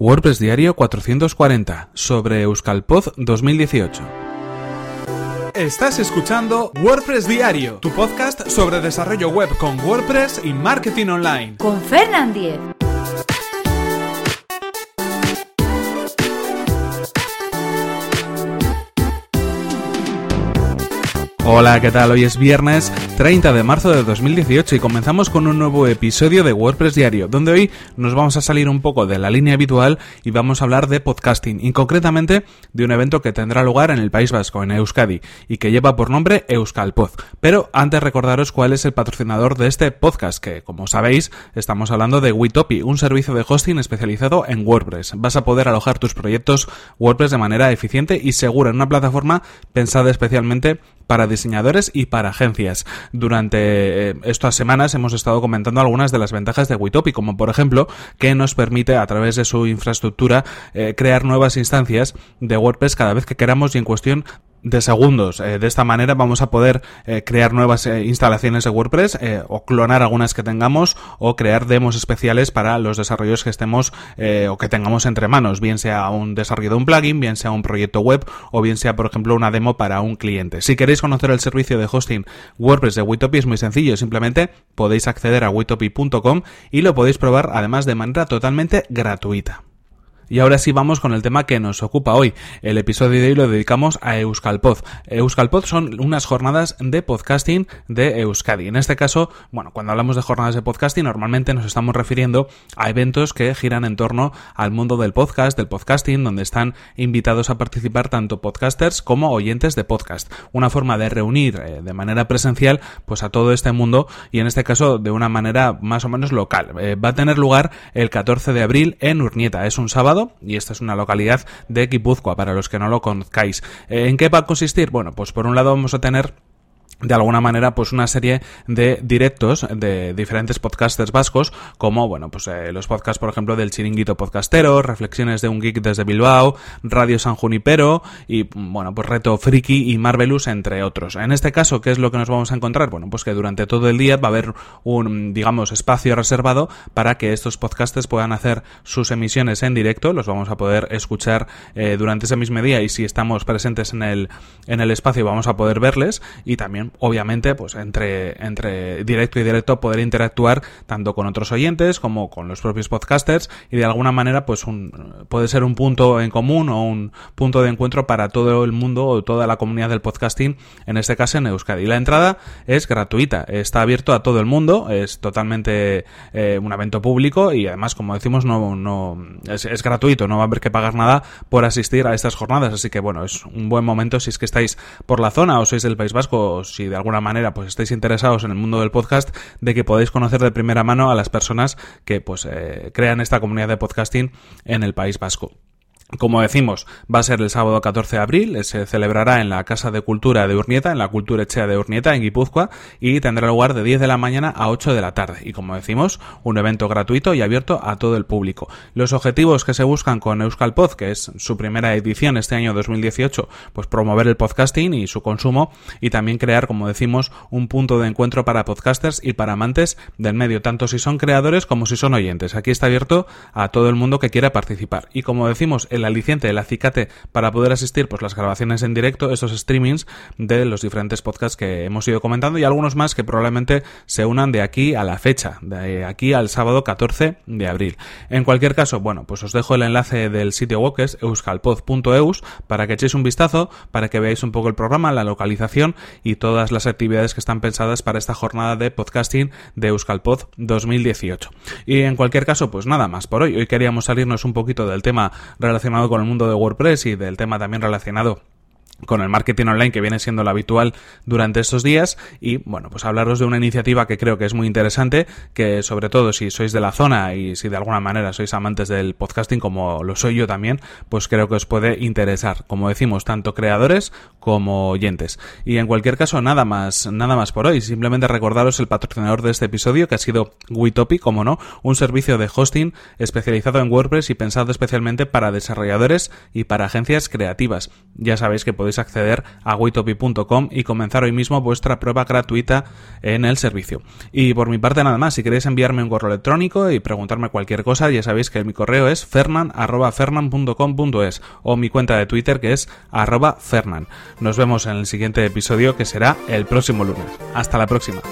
WordPress Diario 440 sobre Euskalpod 2018. Estás escuchando WordPress Diario, tu podcast sobre desarrollo web con WordPress y marketing online. Con Fernand Diez. Hola, ¿qué tal? Hoy es viernes 30 de marzo de 2018 y comenzamos con un nuevo episodio de WordPress Diario, donde hoy nos vamos a salir un poco de la línea habitual y vamos a hablar de podcasting, y concretamente de un evento que tendrá lugar en el País Vasco, en Euskadi, y que lleva por nombre Euskalpod. Pero antes recordaros cuál es el patrocinador de este podcast, que como sabéis, estamos hablando de Witopi, un servicio de hosting especializado en WordPress. Vas a poder alojar tus proyectos WordPress de manera eficiente y segura en una plataforma pensada especialmente para diseñadores y para agencias. Durante eh, estas semanas hemos estado comentando algunas de las ventajas de Witopi, como por ejemplo que nos permite a través de su infraestructura eh, crear nuevas instancias de WordPress cada vez que queramos y en cuestión de segundos. Eh, de esta manera vamos a poder eh, crear nuevas eh, instalaciones de WordPress o clonar algunas que tengamos o crear demos especiales para los desarrollos que estemos o que tengamos entre manos, bien sea un desarrollo de un plugin, bien sea un proyecto web o bien sea, por ejemplo, una demo para un cliente. Si queréis conocer el servicio de hosting WordPress de Witopi es muy sencillo, simplemente podéis acceder a witopi.com y lo podéis probar además de manera totalmente gratuita. Y ahora sí vamos con el tema que nos ocupa hoy. El episodio de hoy lo dedicamos a Euskalpod. Euskalpod son unas jornadas de podcasting de Euskadi. En este caso, bueno, cuando hablamos de jornadas de podcasting, normalmente nos estamos refiriendo a eventos que giran en torno al mundo del podcast, del podcasting, donde están invitados a participar tanto podcasters como oyentes de podcast. Una forma de reunir eh, de manera presencial, pues a todo este mundo y en este caso de una manera más o menos local. Eh, va a tener lugar el 14 de abril en Urnieta. Es un sábado y esta es una localidad de Guipúzcoa, para los que no lo conozcáis. Eh, ¿En qué va a consistir? Bueno, pues por un lado vamos a tener de alguna manera pues una serie de directos de diferentes podcasters vascos como bueno pues eh, los podcasts por ejemplo del chiringuito podcastero reflexiones de un geek desde Bilbao Radio San Junipero y bueno pues reto friki y Marvelous entre otros. En este caso qué es lo que nos vamos a encontrar bueno pues que durante todo el día va a haber un digamos espacio reservado para que estos podcasters puedan hacer sus emisiones en directo. Los vamos a poder escuchar eh, durante ese mismo día y si estamos presentes en el en el espacio vamos a poder verles. Y también obviamente, pues entre, entre directo y directo poder interactuar tanto con otros oyentes como con los propios podcasters y de alguna manera, pues un, puede ser un punto en común o un punto de encuentro para todo el mundo o toda la comunidad del podcasting, en este caso en Euskadi. La entrada es gratuita, está abierto a todo el mundo, es totalmente eh, un evento público y además, como decimos, no, no es, gratuito, no va a haber que pagar nada por asistir a estas jornadas, así que bueno, es un buen momento si es que estáis por la zona o sois del País Vasco si de alguna manera pues estáis interesados en el mundo del podcast, de que podáis conocer de primera mano a las personas que pues eh, crean esta comunidad de podcasting en el País Vasco. Como decimos, va a ser el sábado 14 de abril, se celebrará en la Casa de Cultura de Urnieta, en la Cultura Echea de Urnieta, en Guipúzcoa, y tendrá lugar de 10 de la mañana a 8 de la tarde. Y como decimos, un evento gratuito y abierto a todo el público. Los objetivos que se buscan con Euskal Pod, que es su primera edición este año 2018, pues promover el podcasting y su consumo, y también crear, como decimos, un punto de encuentro para podcasters y para amantes del medio, tanto si son creadores como si son oyentes. Aquí está abierto a todo el mundo que quiera participar. Y como decimos, el aliciente, el acicate para poder asistir pues las grabaciones en directo, estos streamings de los diferentes podcasts que hemos ido comentando y algunos más que probablemente se unan de aquí a la fecha, de aquí al sábado 14 de abril. En cualquier caso, bueno, pues os dejo el enlace del sitio web que es euskalpod.eus para que echéis un vistazo, para que veáis un poco el programa, la localización y todas las actividades que están pensadas para esta jornada de podcasting de Euskalpod 2018. Y en cualquier caso, pues nada más por hoy. Hoy queríamos salirnos un poquito del tema relacionado con el mundo de WordPress y del tema también relacionado con el marketing online que viene siendo lo habitual durante estos días. Y bueno pues hablaros de una iniciativa que creo que es muy interesante que sobre todo si sois de la zona y si de alguna manera sois amantes del podcasting como lo soy yo también pues creo que os puede interesar. Como decimos tanto creadores como oyentes. Y en cualquier caso nada más nada más por hoy. Simplemente recordaros el patrocinador de este episodio que ha sido Witopi como no un servicio de hosting especializado en WordPress y pensado especialmente para desarrolladores y para agencias creativas. Ya sabéis que podéis podéis acceder a waitopi.com y comenzar hoy mismo vuestra prueba gratuita en el servicio. Y por mi parte nada más, si queréis enviarme un correo electrónico y preguntarme cualquier cosa, ya sabéis que mi correo es fernan.fernan.com.es o mi cuenta de Twitter que es arroba fernan. Nos vemos en el siguiente episodio que será el próximo lunes. Hasta la próxima.